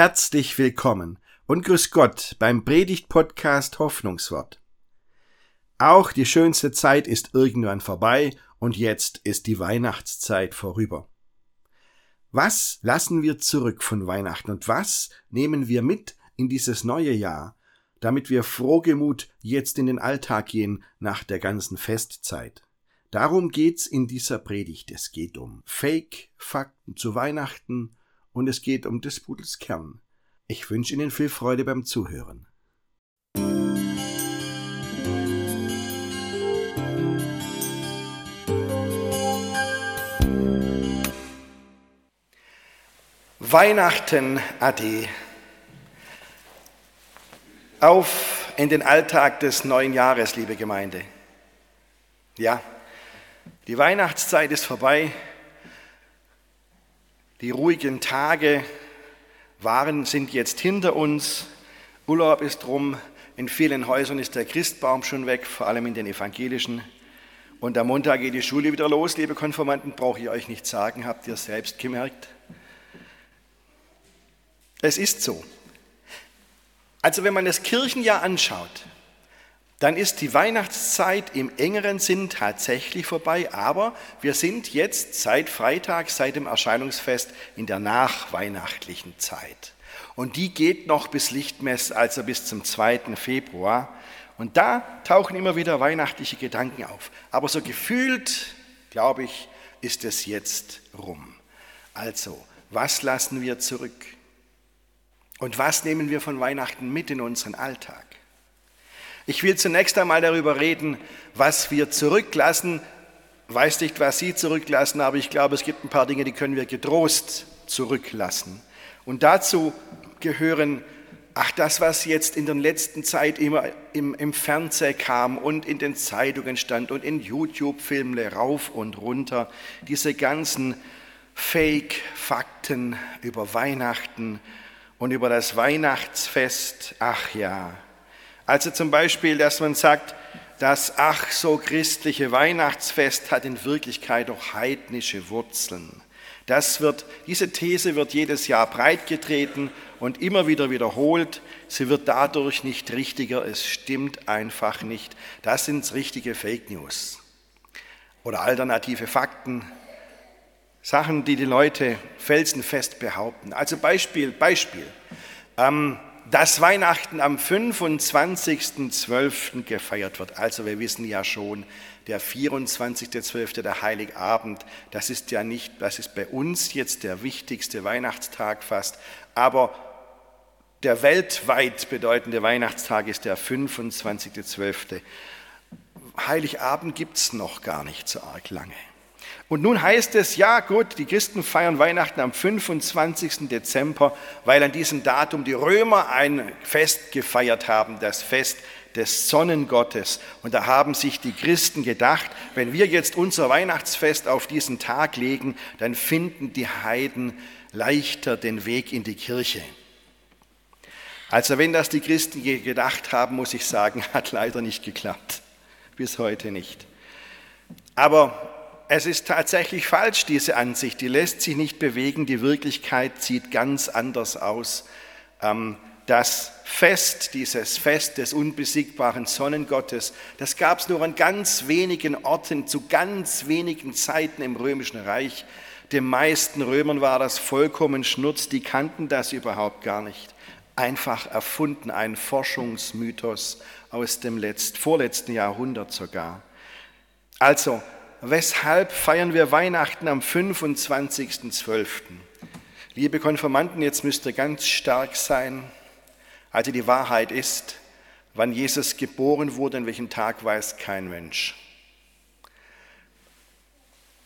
Herzlich willkommen und grüß Gott beim Predigt-Podcast Hoffnungswort. Auch die schönste Zeit ist irgendwann vorbei und jetzt ist die Weihnachtszeit vorüber. Was lassen wir zurück von Weihnachten und was nehmen wir mit in dieses neue Jahr, damit wir frohgemut jetzt in den Alltag gehen nach der ganzen Festzeit? Darum geht's in dieser Predigt. Es geht um Fake-Fakten zu Weihnachten und es geht um des Pudels Kern. Ich wünsche Ihnen viel Freude beim Zuhören. Weihnachten Ade. Auf in den Alltag des neuen Jahres, liebe Gemeinde. Ja, die Weihnachtszeit ist vorbei. Die ruhigen Tage waren, sind jetzt hinter uns. Urlaub ist rum. In vielen Häusern ist der Christbaum schon weg, vor allem in den evangelischen. Und am Montag geht die Schule wieder los, liebe Konformanten, brauche ich euch nicht sagen, habt ihr selbst gemerkt. Es ist so. Also wenn man das Kirchenjahr anschaut, dann ist die Weihnachtszeit im engeren Sinn tatsächlich vorbei, aber wir sind jetzt seit Freitag, seit dem Erscheinungsfest in der nachweihnachtlichen Zeit. Und die geht noch bis Lichtmess, also bis zum 2. Februar. Und da tauchen immer wieder weihnachtliche Gedanken auf. Aber so gefühlt, glaube ich, ist es jetzt rum. Also, was lassen wir zurück? Und was nehmen wir von Weihnachten mit in unseren Alltag? Ich will zunächst einmal darüber reden, was wir zurücklassen. Weiß nicht, was Sie zurücklassen, aber ich glaube, es gibt ein paar Dinge, die können wir getrost zurücklassen. Und dazu gehören, ach, das, was jetzt in der letzten Zeit immer im, im Fernsehen kam und in den Zeitungen stand und in YouTube-Filmen rauf und runter, diese ganzen Fake-Fakten über Weihnachten und über das Weihnachtsfest, ach ja, also zum Beispiel, dass man sagt, das ach so christliche Weihnachtsfest hat in Wirklichkeit auch heidnische Wurzeln. Das wird, diese These wird jedes Jahr breitgetreten und immer wieder wiederholt. Sie wird dadurch nicht richtiger, es stimmt einfach nicht. Das sind richtige Fake News oder alternative Fakten, Sachen, die die Leute felsenfest behaupten. Also Beispiel, Beispiel. Ähm, dass Weihnachten am 25.12. gefeiert wird. Also wir wissen ja schon, der 24.12., der Heiligabend, das ist ja nicht, das ist bei uns jetzt der wichtigste Weihnachtstag fast, aber der weltweit bedeutende Weihnachtstag ist der 25.12. Heiligabend gibt es noch gar nicht so arg lange. Und nun heißt es, ja gut, die Christen feiern Weihnachten am 25. Dezember, weil an diesem Datum die Römer ein Fest gefeiert haben, das Fest des Sonnengottes. Und da haben sich die Christen gedacht, wenn wir jetzt unser Weihnachtsfest auf diesen Tag legen, dann finden die Heiden leichter den Weg in die Kirche. Also wenn das die Christen gedacht haben, muss ich sagen, hat leider nicht geklappt. Bis heute nicht. Aber es ist tatsächlich falsch, diese Ansicht. Die lässt sich nicht bewegen. Die Wirklichkeit sieht ganz anders aus. Ähm, das Fest, dieses Fest des unbesiegbaren Sonnengottes, das gab es nur an ganz wenigen Orten, zu ganz wenigen Zeiten im Römischen Reich. Den meisten Römern war das vollkommen Schnurz, die kannten das überhaupt gar nicht. Einfach erfunden, ein Forschungsmythos aus dem letzt, vorletzten Jahrhundert sogar. Also, weshalb feiern wir Weihnachten am 25.12.? Liebe Konformanten, jetzt müsst ihr ganz stark sein. Also die Wahrheit ist, wann Jesus geboren wurde, an welchem Tag weiß kein Mensch.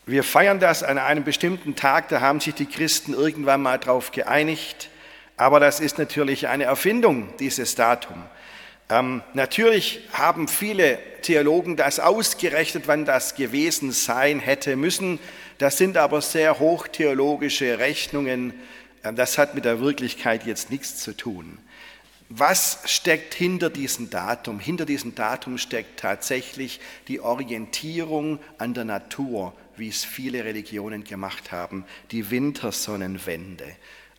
Wir feiern das an einem bestimmten Tag, da haben sich die Christen irgendwann mal drauf geeinigt, aber das ist natürlich eine Erfindung, dieses Datum. Ähm, natürlich haben viele Theologen das ausgerechnet, wann das gewesen sein hätte müssen. Das sind aber sehr hochtheologische Rechnungen. Ähm, das hat mit der Wirklichkeit jetzt nichts zu tun. Was steckt hinter diesem Datum? Hinter diesem Datum steckt tatsächlich die Orientierung an der Natur, wie es viele Religionen gemacht haben, die Wintersonnenwende.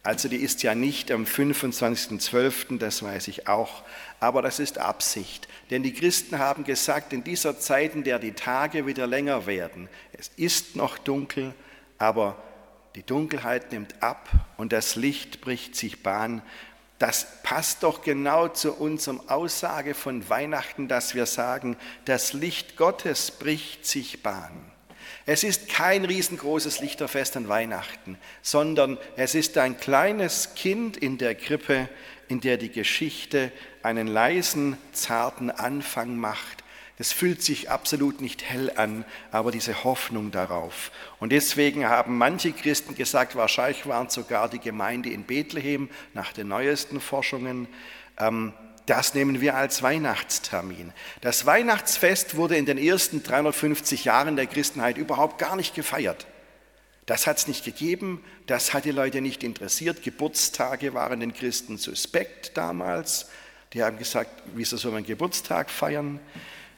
Also die ist ja nicht am 25.12., das weiß ich auch, aber das ist Absicht. Denn die Christen haben gesagt, in dieser Zeit, in der die Tage wieder länger werden, es ist noch dunkel, aber die Dunkelheit nimmt ab und das Licht bricht sich Bahn. Das passt doch genau zu unserem Aussage von Weihnachten, dass wir sagen, das Licht Gottes bricht sich Bahn. Es ist kein riesengroßes Lichterfest an Weihnachten, sondern es ist ein kleines Kind in der Krippe, in der die Geschichte einen leisen, zarten Anfang macht das fühlt sich absolut nicht hell an, aber diese Hoffnung darauf. Und deswegen haben manche Christen gesagt, wahrscheinlich waren sogar die Gemeinde in Bethlehem nach den neuesten Forschungen, ähm, das nehmen wir als Weihnachtstermin. Das Weihnachtsfest wurde in den ersten 350 Jahren der Christenheit überhaupt gar nicht gefeiert. Das hat es nicht gegeben, das hat die Leute nicht interessiert. Geburtstage waren den Christen suspekt damals. Die haben gesagt, wieso soll man Geburtstag feiern?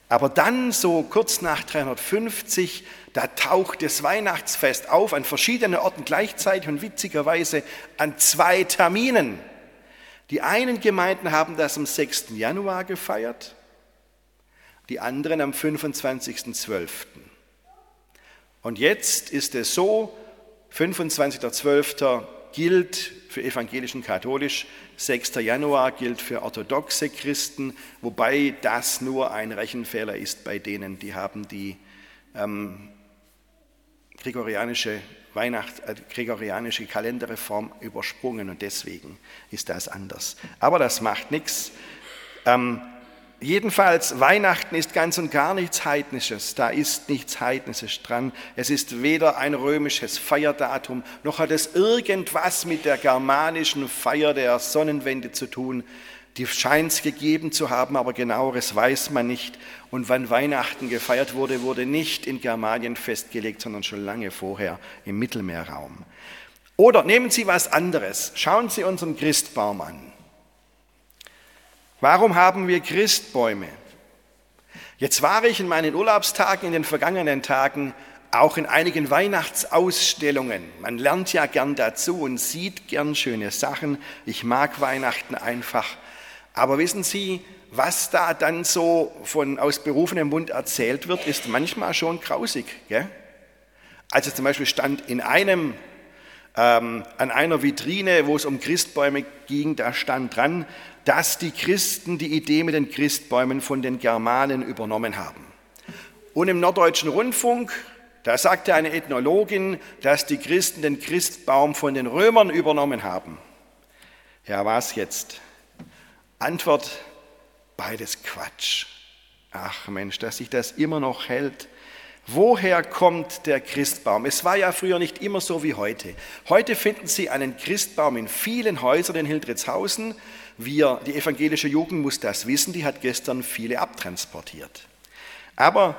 Aber dann, so kurz nach 350, da taucht das Weihnachtsfest auf an verschiedenen Orten gleichzeitig und witzigerweise an zwei Terminen. Die einen Gemeinden haben das am 6. Januar gefeiert, die anderen am 25.12. Und jetzt ist es so, 25.12 gilt für evangelisch und katholisch, 6. Januar gilt für orthodoxe Christen, wobei das nur ein Rechenfehler ist bei denen, die haben die ähm, gregorianische Weihnacht, äh, gregorianische Kalenderreform übersprungen und deswegen ist das anders. Aber das macht nichts. Ähm, Jedenfalls, Weihnachten ist ganz und gar nichts Heidnisches. Da ist nichts Heidnisches dran. Es ist weder ein römisches Feierdatum, noch hat es irgendwas mit der germanischen Feier der Sonnenwende zu tun. Die scheint es gegeben zu haben, aber genaueres weiß man nicht. Und wann Weihnachten gefeiert wurde, wurde nicht in Germanien festgelegt, sondern schon lange vorher im Mittelmeerraum. Oder nehmen Sie was anderes. Schauen Sie unseren Christbaum an. Warum haben wir Christbäume? Jetzt war ich in meinen Urlaubstagen in den vergangenen Tagen auch in einigen Weihnachtsausstellungen. Man lernt ja gern dazu und sieht gern schöne Sachen. Ich mag Weihnachten einfach. Aber wissen Sie, was da dann so von aus berufenem Mund erzählt wird, ist manchmal schon grausig. Gell? Also zum Beispiel stand in einem ähm, an einer Vitrine, wo es um Christbäume ging, da stand dran, dass die Christen die Idee mit den Christbäumen von den Germanen übernommen haben. Und im Norddeutschen Rundfunk, da sagte eine Ethnologin, dass die Christen den Christbaum von den Römern übernommen haben. Ja, was jetzt? Antwort, beides Quatsch. Ach Mensch, dass sich das immer noch hält. Woher kommt der Christbaum? Es war ja früher nicht immer so wie heute. Heute finden Sie einen Christbaum in vielen Häusern in Hildritzhausen. Wir, die evangelische Jugend muss das wissen, die hat gestern viele abtransportiert. Aber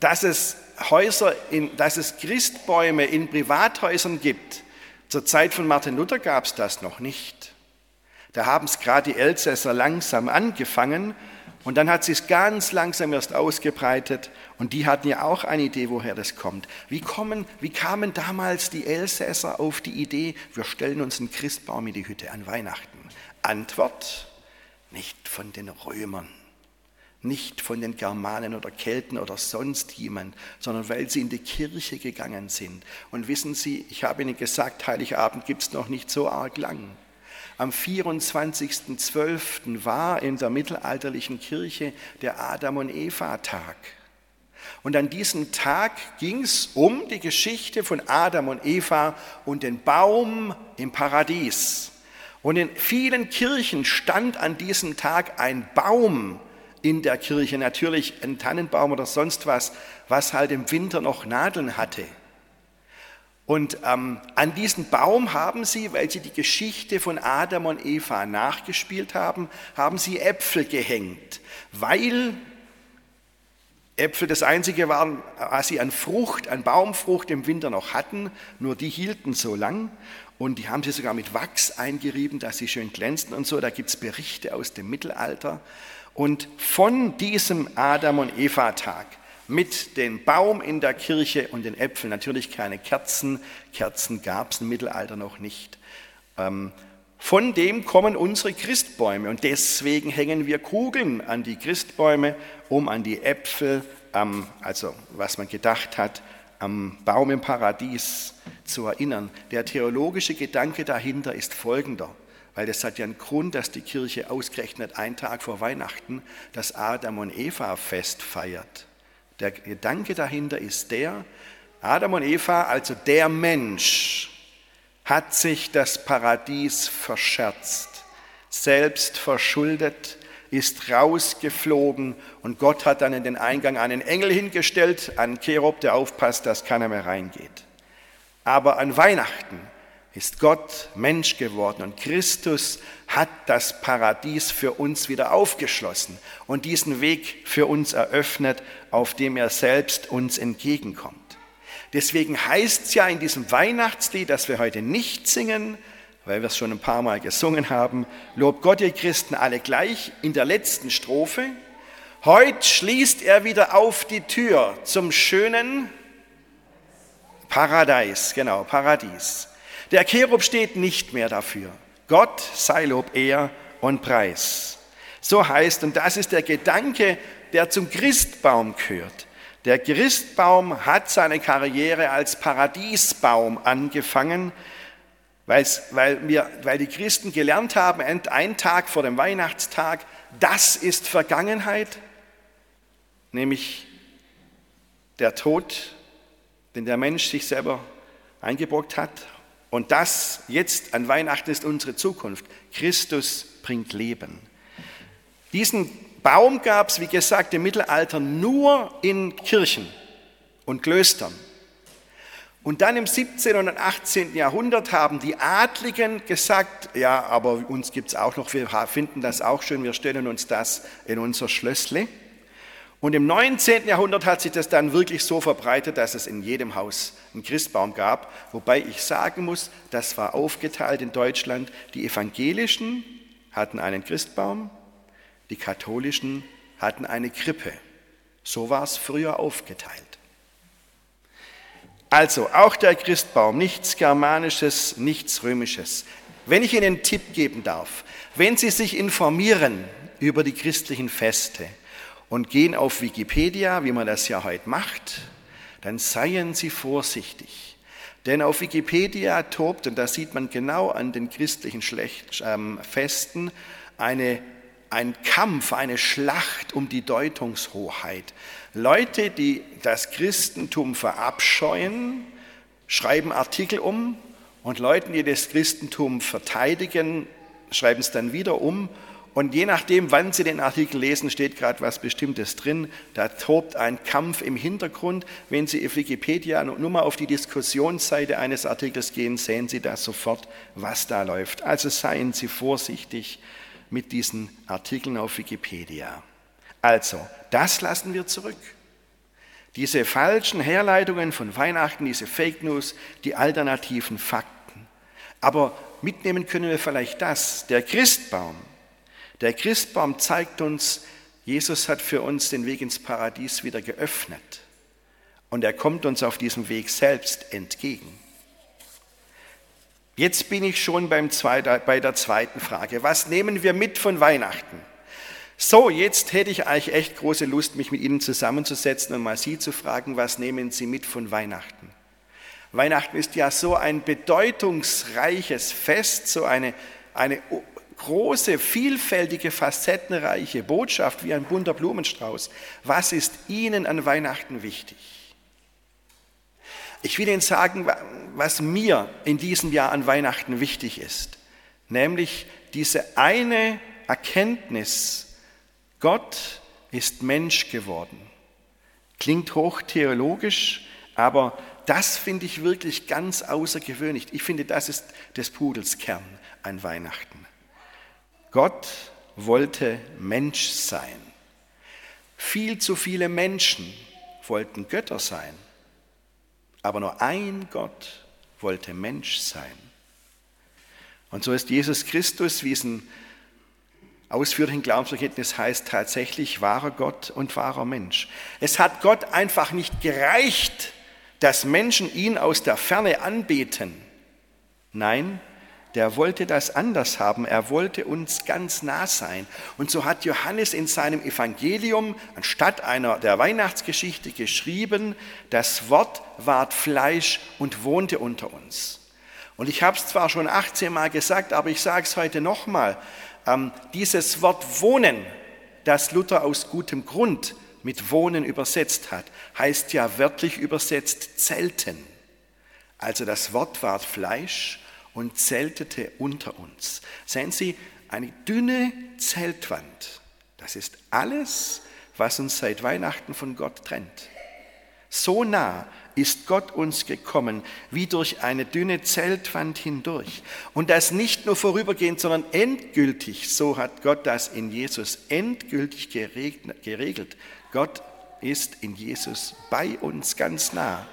dass es Häuser, in, dass es Christbäume in Privathäusern gibt, zur Zeit von Martin Luther gab es das noch nicht. Da haben es gerade die Elsässer langsam angefangen und dann hat sich ganz langsam erst ausgebreitet und die hatten ja auch eine Idee, woher das kommt. Wie, kommen, wie kamen damals die Elsässer auf die Idee, wir stellen uns einen Christbaum in die Hütte an Weihnachten? Antwort, nicht von den Römern, nicht von den Germanen oder Kelten oder sonst jemand, sondern weil sie in die Kirche gegangen sind. Und wissen Sie, ich habe Ihnen gesagt, Heiligabend gibt es noch nicht so arg lang. Am 24.12. war in der mittelalterlichen Kirche der Adam- und Eva-Tag. Und an diesem Tag ging es um die Geschichte von Adam und Eva und den Baum im Paradies. Und in vielen Kirchen stand an diesem Tag ein Baum in der Kirche, natürlich ein Tannenbaum oder sonst was, was halt im Winter noch Nadeln hatte. Und ähm, an diesen Baum haben sie, weil sie die Geschichte von Adam und Eva nachgespielt haben, haben sie Äpfel gehängt, weil Äpfel das einzige waren, was sie an Frucht, an Baumfrucht im Winter noch hatten, nur die hielten so lang und die haben sie sogar mit Wachs eingerieben, dass sie schön glänzten und so. Da gibt es Berichte aus dem Mittelalter. Und von diesem Adam- und Eva-Tag mit dem Baum in der Kirche und den Äpfeln, natürlich keine Kerzen, Kerzen gab es im Mittelalter noch nicht. Ähm, von dem kommen unsere Christbäume und deswegen hängen wir Kugeln an die Christbäume, um an die Äpfel, also was man gedacht hat, am Baum im Paradies zu erinnern. Der theologische Gedanke dahinter ist folgender, weil das hat ja einen Grund, dass die Kirche ausgerechnet einen Tag vor Weihnachten das Adam und Eva Fest feiert. Der Gedanke dahinter ist der, Adam und Eva, also der Mensch, hat sich das Paradies verscherzt, selbst verschuldet, ist rausgeflogen und Gott hat dann in den Eingang einen Engel hingestellt, einen Cherub, der aufpasst, dass keiner mehr reingeht. Aber an Weihnachten ist Gott Mensch geworden und Christus hat das Paradies für uns wieder aufgeschlossen und diesen Weg für uns eröffnet, auf dem er selbst uns entgegenkommt. Deswegen heißt es ja in diesem Weihnachtslied, das wir heute nicht singen, weil wir es schon ein paar Mal gesungen haben, Lob Gott, ihr Christen, alle gleich, in der letzten Strophe. Heute schließt er wieder auf die Tür zum schönen Paradies, genau, Paradies. Der Cherub steht nicht mehr dafür. Gott sei Lob, Ehr und Preis. So heißt, und das ist der Gedanke, der zum Christbaum gehört. Der Christbaum hat seine Karriere als Paradiesbaum angefangen, weil, wir, weil die Christen gelernt haben, einen Tag vor dem Weihnachtstag, das ist Vergangenheit, nämlich der Tod, den der Mensch sich selber eingebrockt hat. Und das jetzt an Weihnachten ist unsere Zukunft. Christus bringt Leben. Diesen Baum gab es, wie gesagt, im Mittelalter nur in Kirchen und Klöstern. Und dann im 17. und 18. Jahrhundert haben die Adligen gesagt, ja, aber uns gibt es auch noch, wir finden das auch schön, wir stellen uns das in unser Schlössle. Und im 19. Jahrhundert hat sich das dann wirklich so verbreitet, dass es in jedem Haus einen Christbaum gab. Wobei ich sagen muss, das war aufgeteilt in Deutschland. Die Evangelischen hatten einen Christbaum, die Katholischen hatten eine Krippe. So war es früher aufgeteilt. Also auch der Christbaum, nichts Germanisches, nichts Römisches. Wenn ich Ihnen einen Tipp geben darf, wenn Sie sich informieren über die christlichen Feste und gehen auf Wikipedia, wie man das ja heute macht, dann seien Sie vorsichtig. Denn auf Wikipedia tobt, und das sieht man genau an den christlichen ähm, Festen, eine ein Kampf, eine Schlacht um die Deutungshoheit. Leute, die das Christentum verabscheuen, schreiben Artikel um und Leute, die das Christentum verteidigen, schreiben es dann wieder um. Und je nachdem, wann Sie den Artikel lesen, steht gerade was Bestimmtes drin. Da tobt ein Kampf im Hintergrund. Wenn Sie auf Wikipedia nur mal auf die Diskussionsseite eines Artikels gehen, sehen Sie da sofort, was da läuft. Also seien Sie vorsichtig mit diesen Artikeln auf Wikipedia. Also, das lassen wir zurück. Diese falschen Herleitungen von Weihnachten, diese Fake News, die alternativen Fakten. Aber mitnehmen können wir vielleicht das, der Christbaum. Der Christbaum zeigt uns, Jesus hat für uns den Weg ins Paradies wieder geöffnet. Und er kommt uns auf diesem Weg selbst entgegen. Jetzt bin ich schon beim zweiter, bei der zweiten Frage. Was nehmen wir mit von Weihnachten? So, jetzt hätte ich eigentlich echt große Lust, mich mit Ihnen zusammenzusetzen und mal Sie zu fragen, was nehmen Sie mit von Weihnachten? Weihnachten ist ja so ein bedeutungsreiches Fest, so eine, eine große, vielfältige, facettenreiche Botschaft wie ein bunter Blumenstrauß. Was ist Ihnen an Weihnachten wichtig? Ich will Ihnen sagen, was mir in diesem Jahr an Weihnachten wichtig ist, nämlich diese eine Erkenntnis, Gott ist Mensch geworden. Klingt hochtheologisch, aber das finde ich wirklich ganz außergewöhnlich. Ich finde, das ist des Pudels Kern an Weihnachten. Gott wollte Mensch sein. Viel zu viele Menschen wollten Götter sein. Aber nur ein Gott wollte Mensch sein. Und so ist Jesus Christus, wie es ein ausführlichen Glaubensbekenntnis heißt, tatsächlich wahrer Gott und wahrer Mensch. Es hat Gott einfach nicht gereicht, dass Menschen ihn aus der Ferne anbeten. Nein, der wollte das anders haben. Er wollte uns ganz nah sein. Und so hat Johannes in seinem Evangelium anstatt einer der Weihnachtsgeschichte geschrieben, das Wort ward Fleisch und wohnte unter uns. Und ich habe es zwar schon 18 Mal gesagt, aber ich sage es heute nochmal. Ähm, dieses Wort wohnen, das Luther aus gutem Grund mit wohnen übersetzt hat, heißt ja wörtlich übersetzt zelten. Also das Wort ward Fleisch und zeltete unter uns. Sehen Sie, eine dünne Zeltwand, das ist alles, was uns seit Weihnachten von Gott trennt. So nah ist Gott uns gekommen, wie durch eine dünne Zeltwand hindurch. Und das nicht nur vorübergehend, sondern endgültig. So hat Gott das in Jesus endgültig geregelt. Gott ist in Jesus bei uns ganz nah.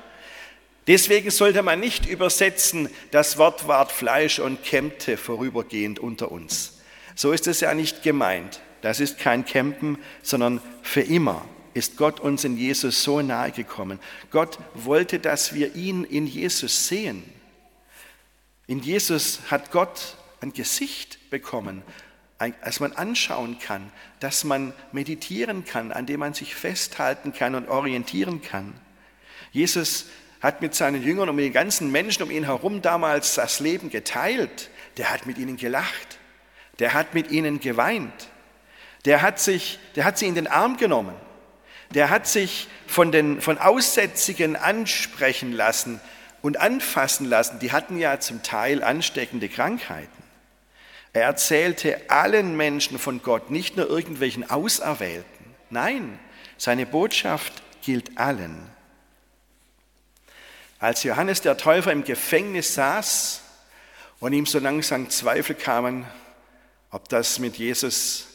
Deswegen sollte man nicht übersetzen, das Wort ward Fleisch und kämmte vorübergehend unter uns. So ist es ja nicht gemeint. Das ist kein Campen, sondern für immer ist Gott uns in Jesus so nahe gekommen. Gott wollte, dass wir ihn in Jesus sehen. In Jesus hat Gott ein Gesicht bekommen, das man anschauen kann, das man meditieren kann, an dem man sich festhalten kann und orientieren kann. Jesus hat mit seinen Jüngern und mit den ganzen Menschen um ihn herum damals das Leben geteilt. Der hat mit ihnen gelacht. Der hat mit ihnen geweint. Der hat, sich, der hat sie in den Arm genommen. Der hat sich von den von Aussätzigen ansprechen lassen und anfassen lassen. Die hatten ja zum Teil ansteckende Krankheiten. Er erzählte allen Menschen von Gott, nicht nur irgendwelchen Auserwählten. Nein, seine Botschaft gilt allen. Als Johannes der Täufer im Gefängnis saß und ihm so langsam Zweifel kamen, ob das mit Jesus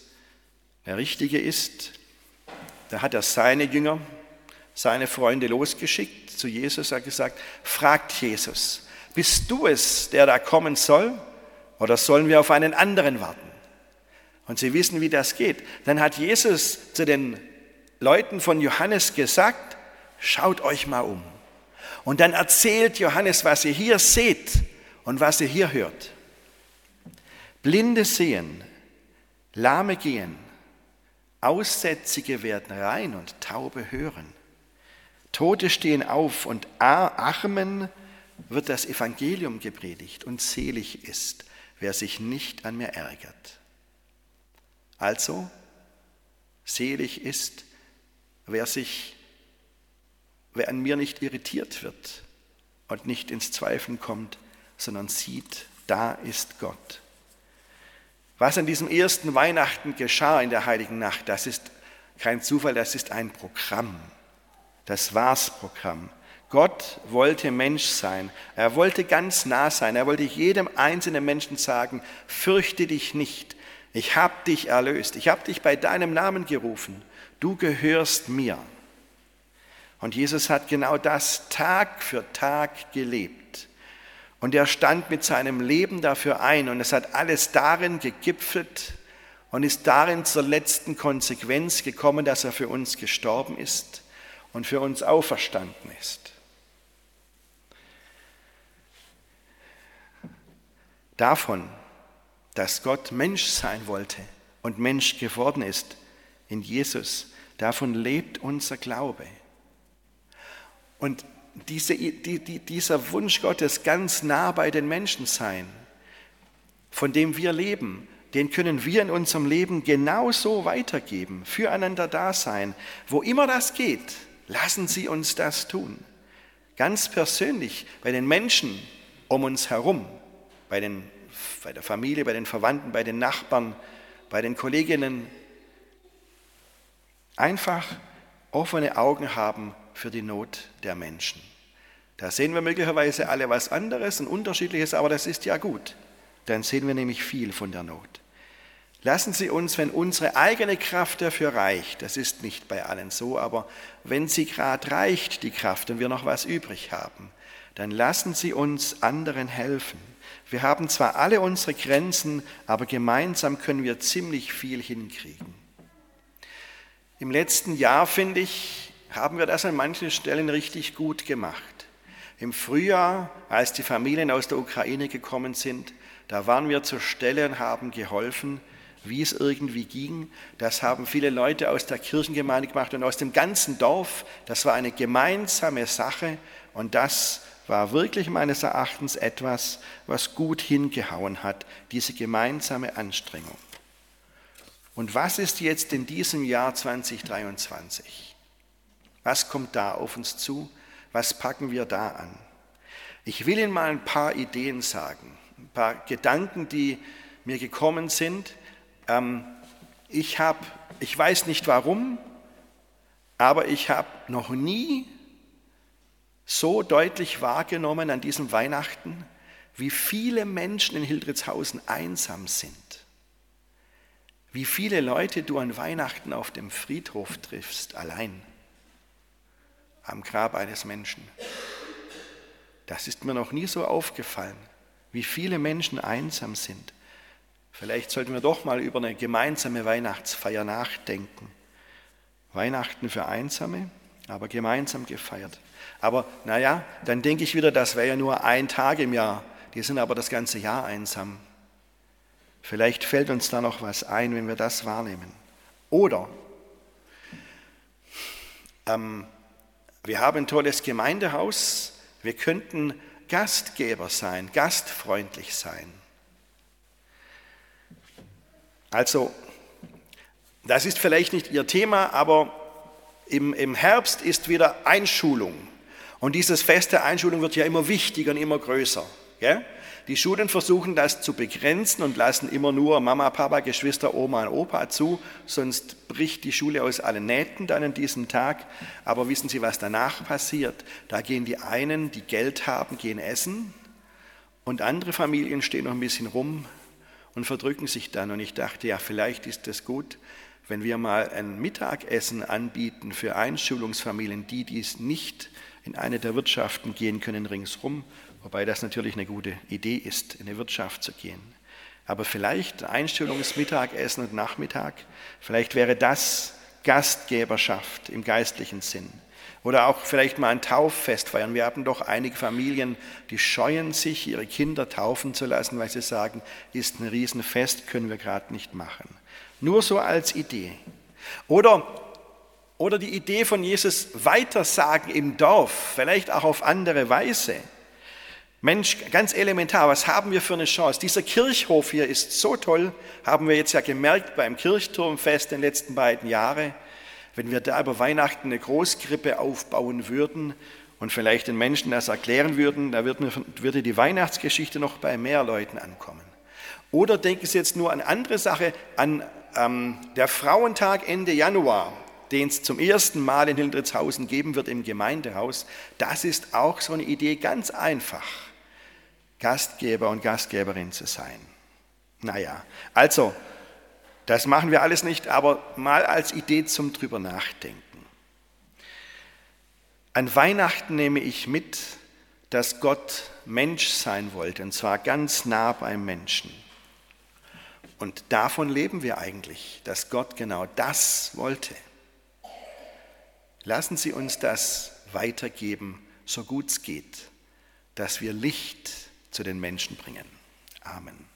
der Richtige ist, da hat er seine Jünger, seine Freunde losgeschickt zu Jesus, er hat gesagt, fragt Jesus, bist du es, der da kommen soll, oder sollen wir auf einen anderen warten? Und Sie wissen, wie das geht. Dann hat Jesus zu den Leuten von Johannes gesagt, schaut euch mal um. Und dann erzählt Johannes, was ihr hier seht und was ihr hier hört. Blinde sehen, Lahme gehen, Aussätzige werden rein und Taube hören. Tote stehen auf und Armen wird das Evangelium gepredigt und selig ist, wer sich nicht an mir ärgert. Also, selig ist, wer sich wer an mir nicht irritiert wird und nicht ins Zweifeln kommt, sondern sieht, da ist Gott. Was an diesem ersten Weihnachten geschah in der heiligen Nacht, das ist kein Zufall, das ist ein Programm. Das war's Programm. Gott wollte Mensch sein. Er wollte ganz nah sein. Er wollte jedem einzelnen Menschen sagen, fürchte dich nicht. Ich habe dich erlöst. Ich habe dich bei deinem Namen gerufen. Du gehörst mir. Und Jesus hat genau das Tag für Tag gelebt. Und er stand mit seinem Leben dafür ein. Und es hat alles darin gegipfelt und ist darin zur letzten Konsequenz gekommen, dass er für uns gestorben ist und für uns auferstanden ist. Davon, dass Gott Mensch sein wollte und Mensch geworden ist in Jesus, davon lebt unser Glaube. Und diese, die, die, dieser Wunsch Gottes, ganz nah bei den Menschen sein, von dem wir leben, den können wir in unserem Leben genauso weitergeben, füreinander da sein. Wo immer das geht, lassen Sie uns das tun. Ganz persönlich bei den Menschen um uns herum, bei, den, bei der Familie, bei den Verwandten, bei den Nachbarn, bei den Kolleginnen. Einfach offene Augen haben für die Not der Menschen. Da sehen wir möglicherweise alle was anderes und unterschiedliches, aber das ist ja gut. Dann sehen wir nämlich viel von der Not. Lassen Sie uns, wenn unsere eigene Kraft dafür reicht, das ist nicht bei allen so, aber wenn sie gerade reicht, die Kraft, und wir noch was übrig haben, dann lassen Sie uns anderen helfen. Wir haben zwar alle unsere Grenzen, aber gemeinsam können wir ziemlich viel hinkriegen. Im letzten Jahr, finde ich, haben wir das an manchen Stellen richtig gut gemacht. Im Frühjahr, als die Familien aus der Ukraine gekommen sind, da waren wir zur Stelle und haben geholfen, wie es irgendwie ging. Das haben viele Leute aus der Kirchengemeinde gemacht und aus dem ganzen Dorf. Das war eine gemeinsame Sache und das war wirklich meines Erachtens etwas, was gut hingehauen hat, diese gemeinsame Anstrengung. Und was ist jetzt in diesem Jahr 2023? Was kommt da auf uns zu? Was packen wir da an? Ich will Ihnen mal ein paar Ideen sagen, ein paar Gedanken, die mir gekommen sind. Ähm, ich habe, ich weiß nicht warum, aber ich habe noch nie so deutlich wahrgenommen an diesem Weihnachten, wie viele Menschen in Hildritzhausen einsam sind. Wie viele Leute du an Weihnachten auf dem Friedhof triffst, allein am Grab eines Menschen. Das ist mir noch nie so aufgefallen, wie viele Menschen einsam sind. Vielleicht sollten wir doch mal über eine gemeinsame Weihnachtsfeier nachdenken. Weihnachten für Einsame, aber gemeinsam gefeiert. Aber naja, dann denke ich wieder, das wäre ja nur ein Tag im Jahr. Die sind aber das ganze Jahr einsam. Vielleicht fällt uns da noch was ein, wenn wir das wahrnehmen. Oder ähm, wir haben ein tolles Gemeindehaus, wir könnten Gastgeber sein, gastfreundlich sein. Also, das ist vielleicht nicht Ihr Thema, aber im, im Herbst ist wieder Einschulung. Und dieses Fest der Einschulung wird ja immer wichtiger und immer größer. Gell? Die Schulen versuchen das zu begrenzen und lassen immer nur Mama, Papa, Geschwister, Oma und Opa zu, sonst bricht die Schule aus allen Nähten dann an diesem Tag. Aber wissen Sie, was danach passiert? Da gehen die einen, die Geld haben, gehen essen und andere Familien stehen noch ein bisschen rum und verdrücken sich dann. Und ich dachte, ja, vielleicht ist es gut, wenn wir mal ein Mittagessen anbieten für Einschulungsfamilien, die dies nicht in eine der Wirtschaften gehen können ringsrum, Wobei das natürlich eine gute Idee ist, in die Wirtschaft zu gehen. Aber vielleicht Einstellungsmittagessen und Nachmittag, vielleicht wäre das Gastgeberschaft im geistlichen Sinn. Oder auch vielleicht mal ein Tauffest feiern. Wir haben doch einige Familien, die scheuen sich, ihre Kinder taufen zu lassen, weil sie sagen, ist ein Riesenfest, können wir gerade nicht machen. Nur so als Idee. Oder, oder die Idee von Jesus weitersagen im Dorf, vielleicht auch auf andere Weise. Mensch, ganz elementar, was haben wir für eine Chance? Dieser Kirchhof hier ist so toll, haben wir jetzt ja gemerkt beim Kirchturmfest in den letzten beiden Jahren. Wenn wir da über Weihnachten eine Großkrippe aufbauen würden und vielleicht den Menschen das erklären würden, da würde die Weihnachtsgeschichte noch bei mehr Leuten ankommen. Oder denken Sie jetzt nur an andere Sache, an ähm, der Frauentag Ende Januar, den es zum ersten Mal in Hildritzhausen geben wird im Gemeindehaus. Das ist auch so eine Idee, ganz einfach. Gastgeber und Gastgeberin zu sein. Naja, also, das machen wir alles nicht, aber mal als Idee zum drüber nachdenken. An Weihnachten nehme ich mit, dass Gott Mensch sein wollte, und zwar ganz nah beim Menschen. Und davon leben wir eigentlich, dass Gott genau das wollte. Lassen Sie uns das weitergeben, so gut es geht, dass wir Licht zu den Menschen bringen. Amen.